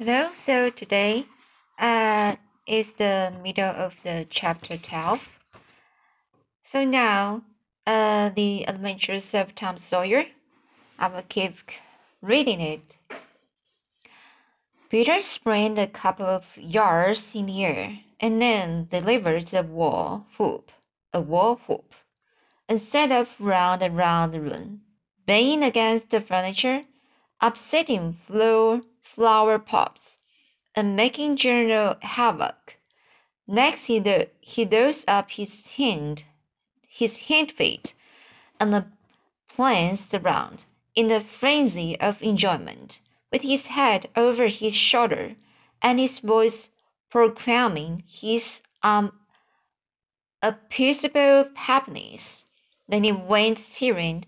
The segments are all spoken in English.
Hello, so today uh, is the middle of the chapter 12. So now, uh, the adventures of Tom Sawyer. I will keep reading it. Peter sprang a couple of yards in the air and then delivered a wall whoop, a wall whoop, and set off round and round the room, banging against the furniture, upsetting floor flower pots, and making general havoc. Next, he, do, he does up his hind, his hind feet, and pranced around in a frenzy of enjoyment, with his head over his shoulder, and his voice proclaiming his um appreciable happiness. Then he went tearing,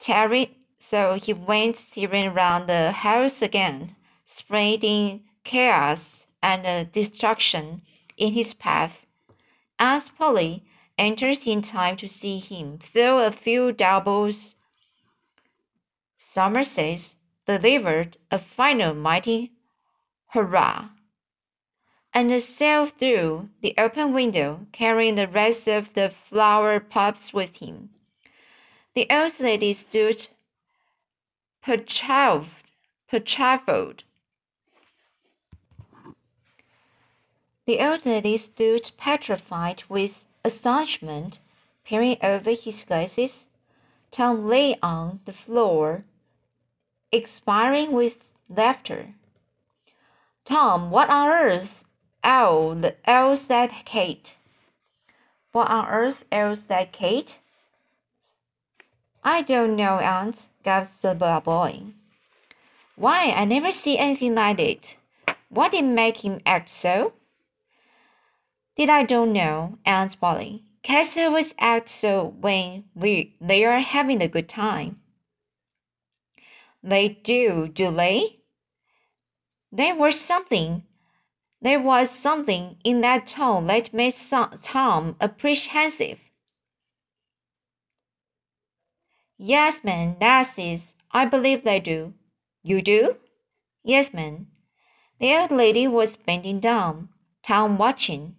tearing, so he went tearing round the house again, spreading chaos and uh, destruction in his path. Aunt Polly enters in time to see him throw a few doubles, Somerset delivered a final mighty hurrah and sailed through the open window, carrying the rest of the flower pots with him. The old lady stood petrified, petrified The old lady stood petrified with astonishment, peering over his glasses. Tom lay on the floor, expiring with laughter. Tom, what on earth ails that Kate? What on earth ails that Kate? I don't know, Aunt, gasped the boy. Why, I never see anything like it. What did make him act so? Did I don't know, Aunt Polly. Cats was out so when we they are having a good time. They do, do they? There was something. There was something in that tone that made Tom apprehensive. Yes, ma'am, that is. I believe they do. You do? Yes, ma'am. The old lady was bending down, Tom watching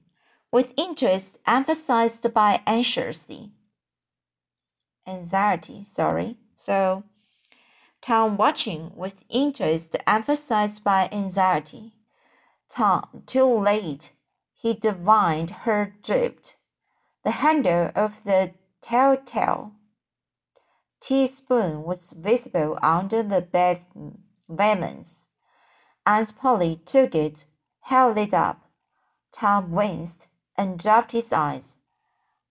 with interest emphasized by anxiously. Anxiety, sorry. So, Tom watching with interest emphasized by anxiety. Tom, too late, he divined her drift. The handle of the telltale teaspoon was visible under the bed valance. Aunt Polly took it, held it up, Tom winced and dropped his eyes.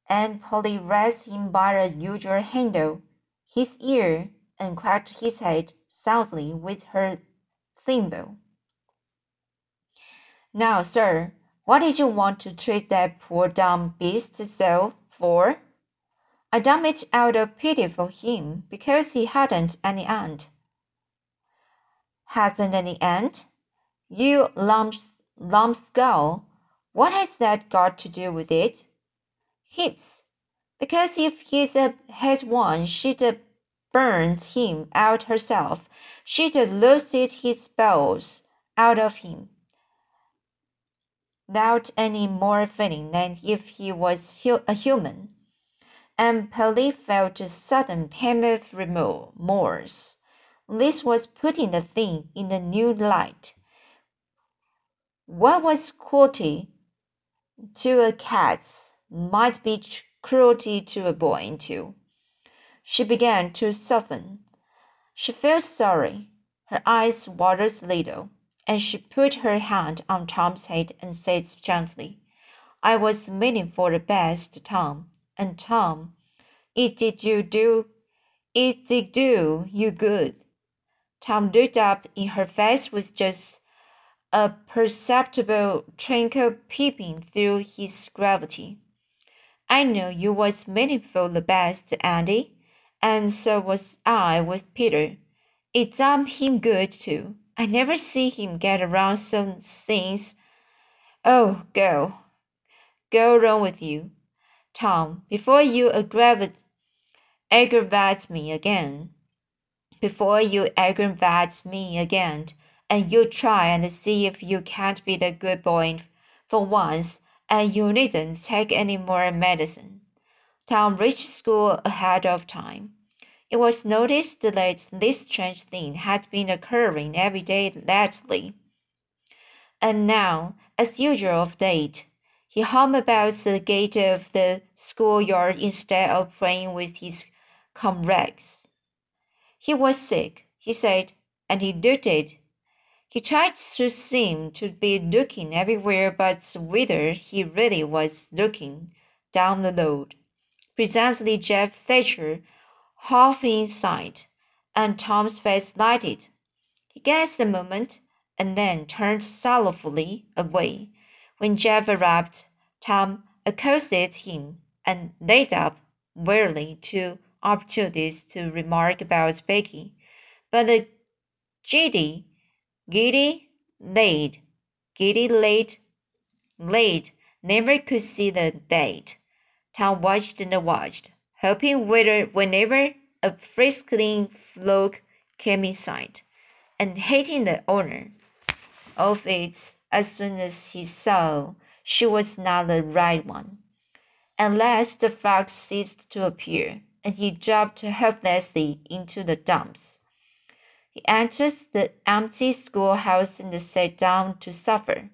And Polly raised him by the usual handle, his ear, and cracked his head soundly with her thimble. Now, sir, what did you want to treat that poor dumb beast so for? I done it out of pity for him because he hadn't any aunt. Hasn't any aunt? You lump, lump skull! What has that got to do with it? Heaps. Because if he's a had one, she'd have burned him out herself. She'd have loosed his spells out of him. Without any more feeling than if he was a human. And Polly felt a sudden pang of remorse. This was putting the thing in a new light. What was cruelty to a cat might be cruelty to a boy too. She began to soften. She felt sorry. Her eyes watered a little, and she put her hand on Tom's head and said gently, I was meaning for the best, Tom. And Tom, it did you do it did do you good. Tom looked up in her face with just a perceptible twinkle peeping through his gravity. I know you was meaningful the best, Andy, and so was I with Peter. It done him good too. I never see him get around some things. Oh, go. Go wrong with you. Tom, before you aggravate, aggravate me again. Before you aggravate me again, and you try and see if you can't be the good boy for once, and you needn't take any more medicine. Tom reached school ahead of time. It was noticed that this strange thing had been occurring every day lately. And now, as usual of late, he hung about the gate of the schoolyard instead of playing with his comrades. He was sick, he said, and he looked it. He tried to seem to be looking everywhere but whither he really was looking down the road. Presently Jeff Thatcher, half in sight, and Tom's face lighted. He gazed a moment and then turned sorrowfully away. When Jeff arrived, Tom accosted him and laid up wearily two opportunities to remark about Becky, but the giddy, giddy laid, giddy laid, laid never could see the bait. Tom watched and watched, hoping whether whenever a friskling flock came in sight, and hating the owner of it as soon as he saw she was not the right one. Unless the flock ceased to appear, and he dropped helplessly into the dumps. He enters the empty schoolhouse and sat down to supper.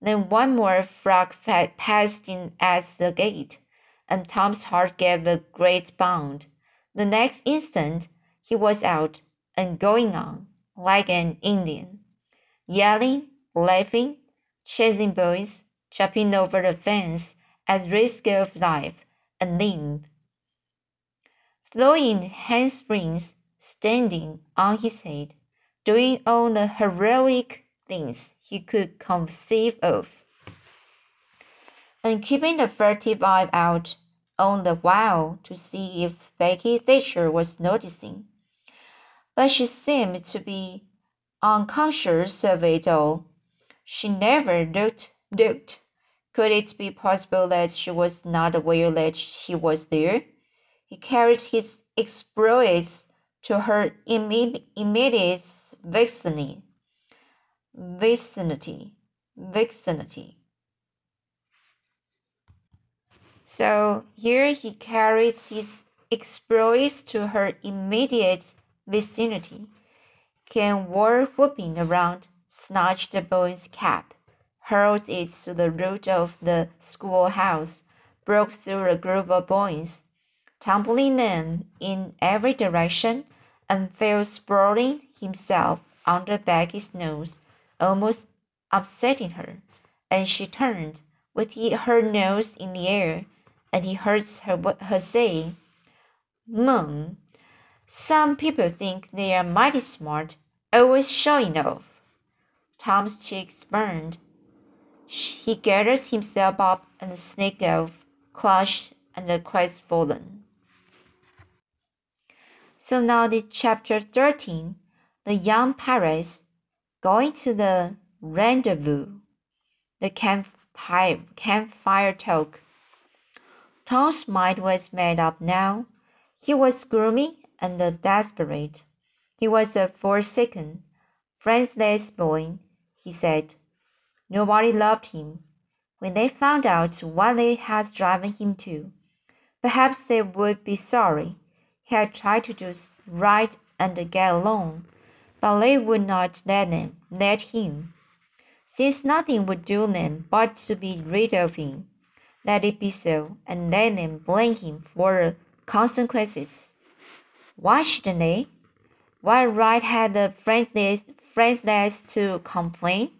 Then one more frog passed in at the gate and Tom's heart gave a great bound. The next instant, he was out and going on like an Indian, yelling, laughing, chasing boys, jumping over the fence at risk of life and limb, throwing handsprings, standing on his head, doing all the heroic things he could conceive of and keeping the furtive eye out on the while to see if Becky Thatcher was noticing. But she seemed to be unconscious of it all. She never looked looked. Could it be possible that she was not aware that he was there? He carried his exploits to her immediate vicinity. Vicinity. Vicinity. So here he carries his exploits to her immediate vicinity, came war whooping around, snatched the boy's cap, hurled it to the roof of the schoolhouse, broke through a group of boys, tumbling them in every direction, and fell sprawling himself under Becky's nose, almost upsetting her. And she turned, with her nose in the air, and he heard her, her say, Mum, some people think they are mighty smart, always showing off. Tom's cheeks burned. He gathered himself up and sneaked off, crushed and crestfallen. So now the chapter 13, the young Paris going to the rendezvous, the campfire, campfire talk. Tom's mind was made up now. He was gloomy and desperate. He was a forsaken, friendless boy, he said. Nobody loved him. When they found out what they had driven him to, perhaps they would be sorry. He had tried to do right and get along, but they would not let them let him, since nothing would do them but to be rid of him. Let it be so, and let them blame him for the consequences. Why shouldn't they? What right had the friendless, friendless to complain?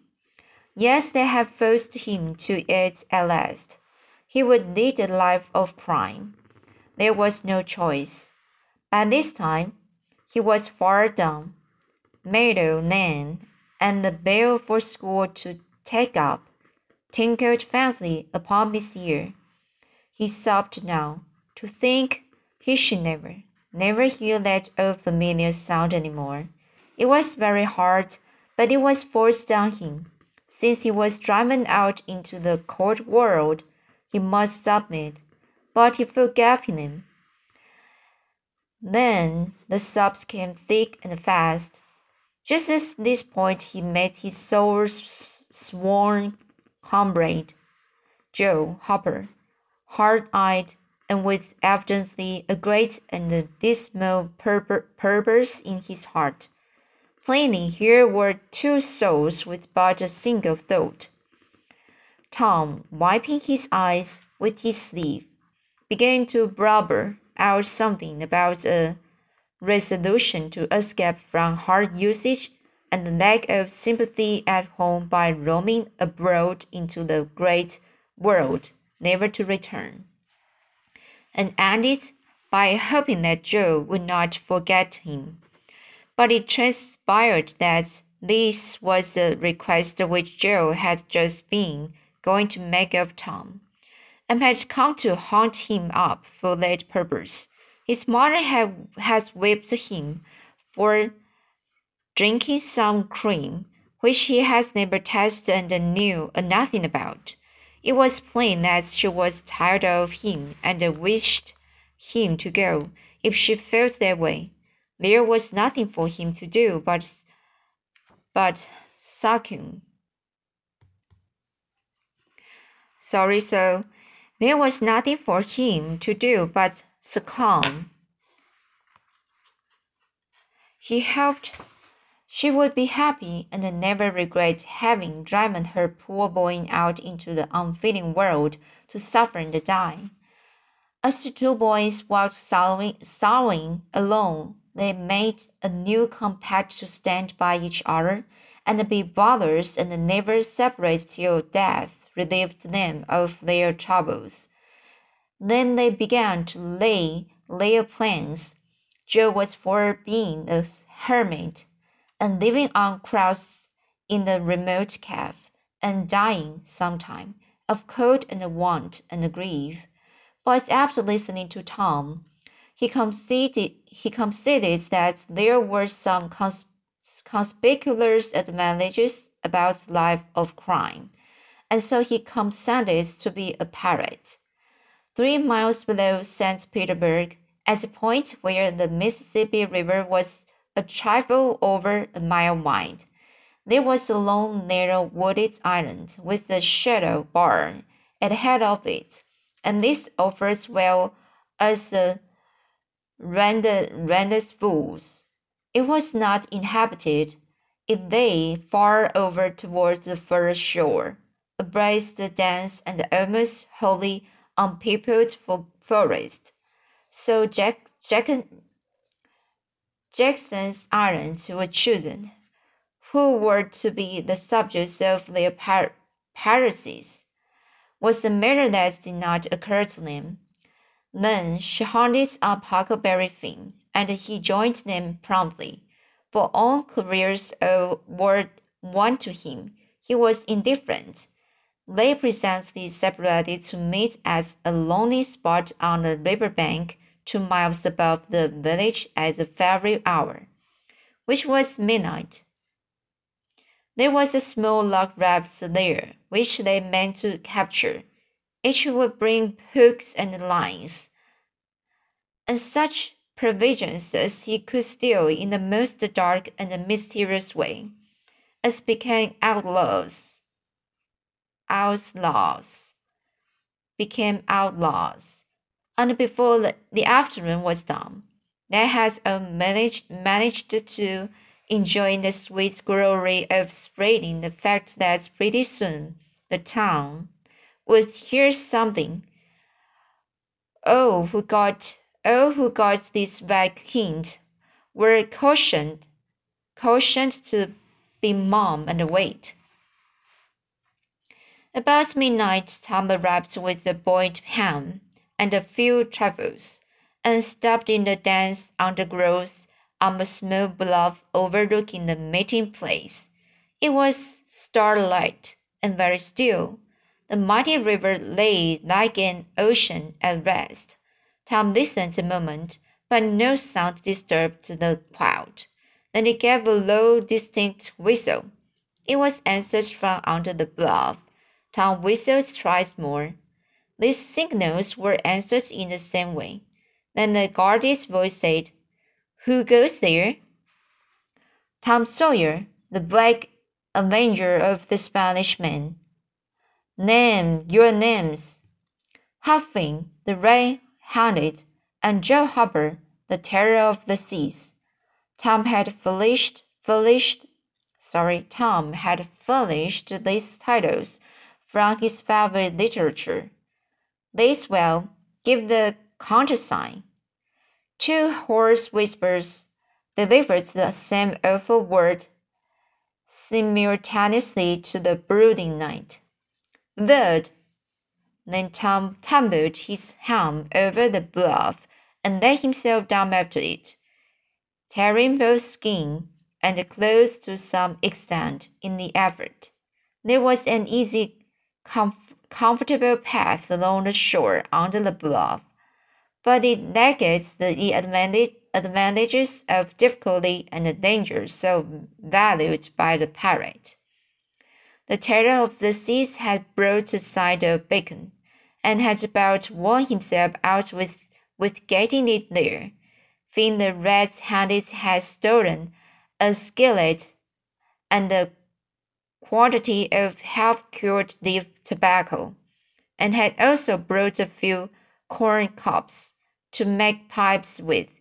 Yes, they had forced him to it at last. He would lead a life of crime. There was no choice. By this time, he was far down Meadow Lane, and the bell for school to take up tinkled faintly upon his ear. He sobbed now, to think he should never, never hear that old familiar sound any more. It was very hard, but it was forced on him. Since he was driven out into the cold world, he must submit, but he forgave him. Then the sobs came thick and fast. Just at this point, he met his soul's sworn comrade, Joe Harper, hard eyed and with evidently a great and dismal purpose in his heart. Plainly, here were two souls with but a single thought. Tom, wiping his eyes with his sleeve, began to blubber out something about a resolution to escape from hard usage and the lack of sympathy at home by roaming abroad into the great world, never to return and ended by hoping that Joe would not forget him. But it transpired that this was a request which Joe had just been going to make of Tom, and had come to hunt him up for that purpose. His mother had, has whipped him for drinking some cream, which he has never tasted and knew nothing about. It was plain that she was tired of him and wished him to go if she felt that way. There was nothing for him to do but but succumb. Sorry, so there was nothing for him to do but succumb. He hoped she would be happy and never regret having driven her poor boy out into the unfeeling world to suffer and die. As the two boys walked sorrowing, alone, they made a new compact to stand by each other and be brothers and never separate till death relieved them of their troubles. Then they began to lay their plans. Joe was for being a hermit and living on crusts in the remote cave, and dying sometime of cold and want and grief. But after listening to Tom, he conceded, he conceded that there were some cons conspicuous advantages about the life of crime, and so he consented to be a pirate. Three miles below St. Petersburg, at the point where the Mississippi River was a trifle over a mile wide. There was a long, narrow, wooded island with a shadow bar at the head of it, and this offers well as a rendezvous. It was not inhabited. It lay far over towards the further shore, abreast the dense and almost wholly unpeopled forest. So Jack, Jack Jackson's islands were chosen, who were to be the subjects of their par- piracies, was a matter that did not occur to them. Then she hunted up Huckleberry Finn, and he joined them promptly. For all careers were one to him, he was indifferent. They presently separated to meet at a lonely spot on the river bank two miles above the village at the very hour, which was midnight. There was a small log raft there, which they meant to capture. Each would bring hooks and lines, and such provisions as he could steal in the most dark and mysterious way, as became outlaws. Outlaws became outlaws and before the, afternoon was done, they had uh, managed, managed to enjoy the sweet glory of spreading the fact that pretty soon the town would hear something. All who got all who got this vague hint were cautioned cautioned to be mum and wait. About midnight, Tom arrived with the boiled ham and a few travels, and stopped in the dense undergrowth on a small bluff overlooking the meeting place. It was starlight and very still. The mighty river lay like an ocean at rest. Tom listened a moment, but no sound disturbed the quiet. Then he gave a low, distinct whistle. It was answered from under the bluff. Tom whistled twice more. These signals were answered in the same way. Then the guard's voice said, Who goes there? Tom Sawyer, the black avenger of the Spanish Main. Name your names. Huck Finn, the red-handed, and Joe Harper, the terror of the seas. Tom had furnished, furnished, sorry, Tom had furnished these titles from his favorite literature. These will give the countersign. Two hoarse whispers delivered the same awful word simultaneously to the brooding night. Third, then Tom tumbled his helm over the bluff and let himself down after it, tearing both skin and clothes to some extent in the effort. There was an easy, comf comfortable path along the shore under the bluff, but it negates the advantage advantages of difficulty and the dangers so valued by the pirate. The terror of the seas had brought aside the beacon, and had about worn himself out with, with getting it there. Finn the red-handed had stolen a skillet and a quantity of half-cured leaf tobacco, and had also brought a few corn cobs to make pipes with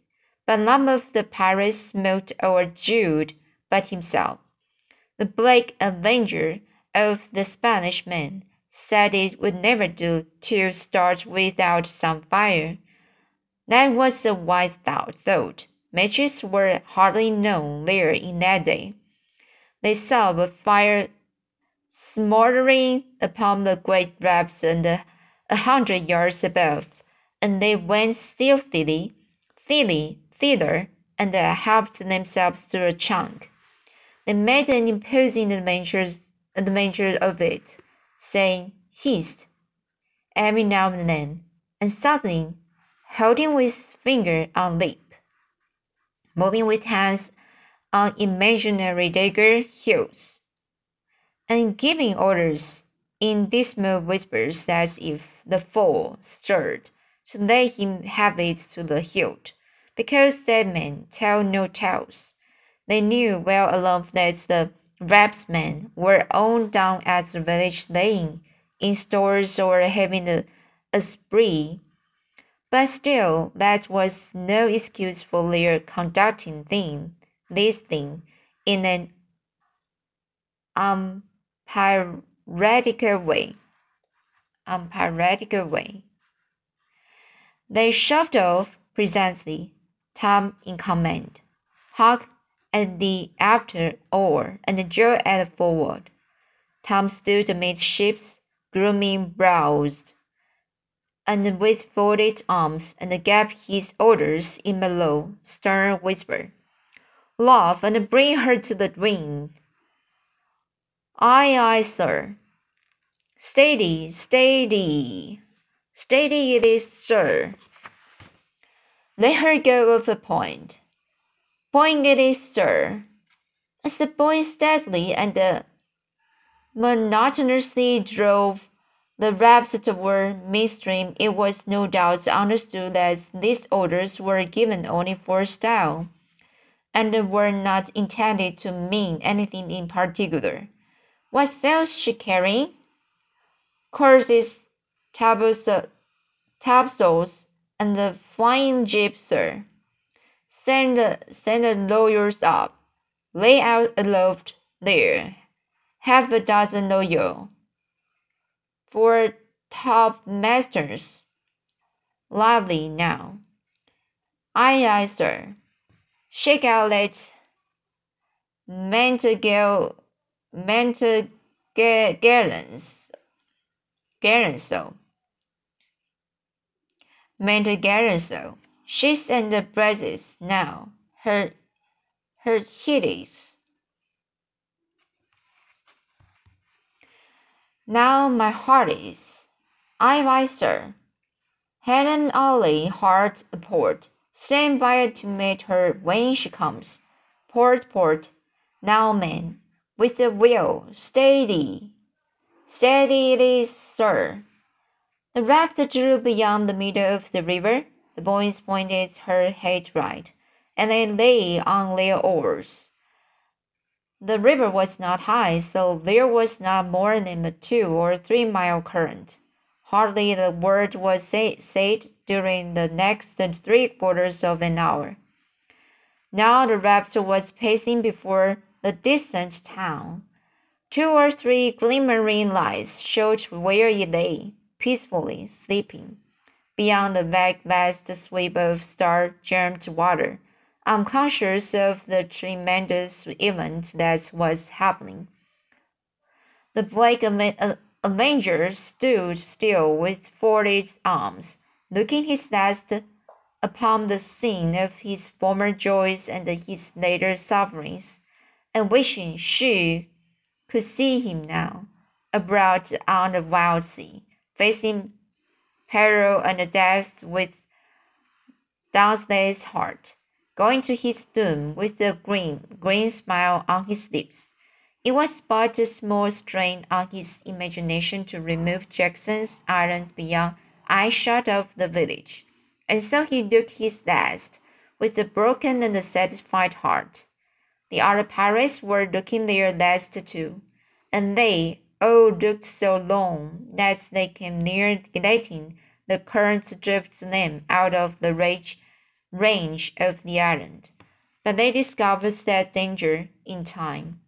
but none of the pirates smoked or chewed but himself. The Black Avenger of the Spanish Main said it would never do to start without some fire. That was a wise thought. Matches were hardly known there in that day. They saw a fire smoldering upon the great raft and a hundred yards above, and they went stealthily, thither thither and helped themselves to a chunk. They made an imposing adventure of it, saying "hist" every now and then, and suddenly holding with finger on lip, moving with hands on imaginary dagger hilts, and giving orders in dismal whispers as if the foe stirred to let him have it to the hilt because dead men tell no tales. They knew well enough that the rapsmen were all down at the village lane, in stores or having a, a spree. But still, that was no excuse for their conducting thing, this thing in an um, unpiratical way. Unpiratical way. They shoved off presently Tom in command, Huck at the after oar, and Joe at the forward. Tom stood amidships, gloomy browed, and with folded arms, and gave his orders in a low, stern whisper. Love and bring her to the wind. Aye, aye, sir. Steady, steady. Steady it is, sir. Let her go of a point. Point it is, sir. As the boy steadily and monotonously drove the raft toward midstream, it was no doubt understood that these orders were given only for style, and were not intended to mean anything in particular. What sails she carrying? Courses, topsails, and the flying jeep, sir. Send send the lawyers up. Lay out a aloft there. Half a dozen lawyers. Four top masters. Lively now. Aye, aye, sir. Shake out that Mentagel, Mentagellans, so so. She's in the braces now. Her her hitties. Now my heart is. I sir. Helen Ollie hard port. Stand by to meet her when she comes. Port, port. Now, man, with the wheel, steady. Steady it is, sir. The raft drew beyond the middle of the river. The boys pointed her head right, and they lay on their oars. The river was not high, so there was not more than a two or three mile current. Hardly a word was say, said during the next three quarters of an hour. Now the raft was pacing before the distant town. Two or three glimmering lights showed where it lay, peacefully sleeping, beyond the vague vast sweep of star-gemmed water, unconscious of the tremendous event that was happening. The Blake uh, Avenger stood still with folded arms, looking his last upon the scene of his former joys and his later sufferings, and wishing she could see him now, abroad on the wild sea, facing peril and death with dauntless heart, going to his doom with a green, green smile on his lips. It was but a small strain on his imagination to remove Jackson's Island beyond eyeshot of the village and so he looked his last, with a broken and a satisfied heart. The other pirates were looking their last too, and they all looked so long that they came near letting the current drift them out of the range, range of the island. But they discovered that danger in time,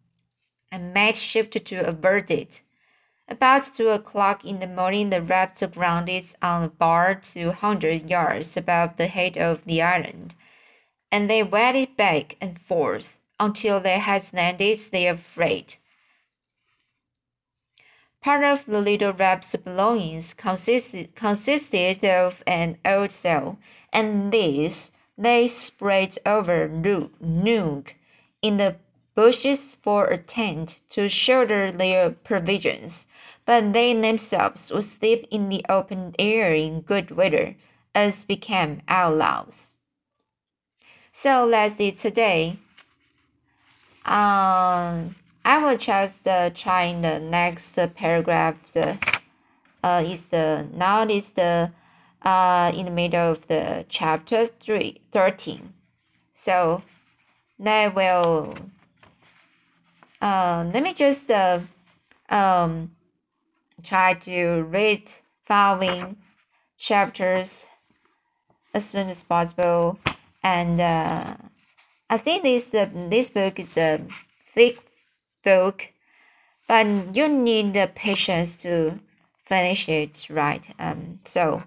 and made shift to avert it. About two o'clock in the morning, the raft grounded on a bar two hundred yards above the head of the island, and they waded back and forth until they had landed their freight. Part of the little raft's belongings consisted, consisted of an old sail, and this they spread over nook in the bushes for a tent to shelter their provisions, but they themselves would sleep in the open air in good weather, as became outlaws. So that's it today. Um, I will just uh, try in the next paragraph. The, uh, is the now is the uh, in the middle of the chapter three, 13. So that will uh, let me just uh, um, try to read following chapters as soon as possible. And uh, I think this uh, this book is a thick book, but you need the patience to finish it right. Um, so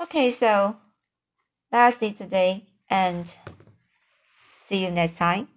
okay, so that's it today, and see you next time.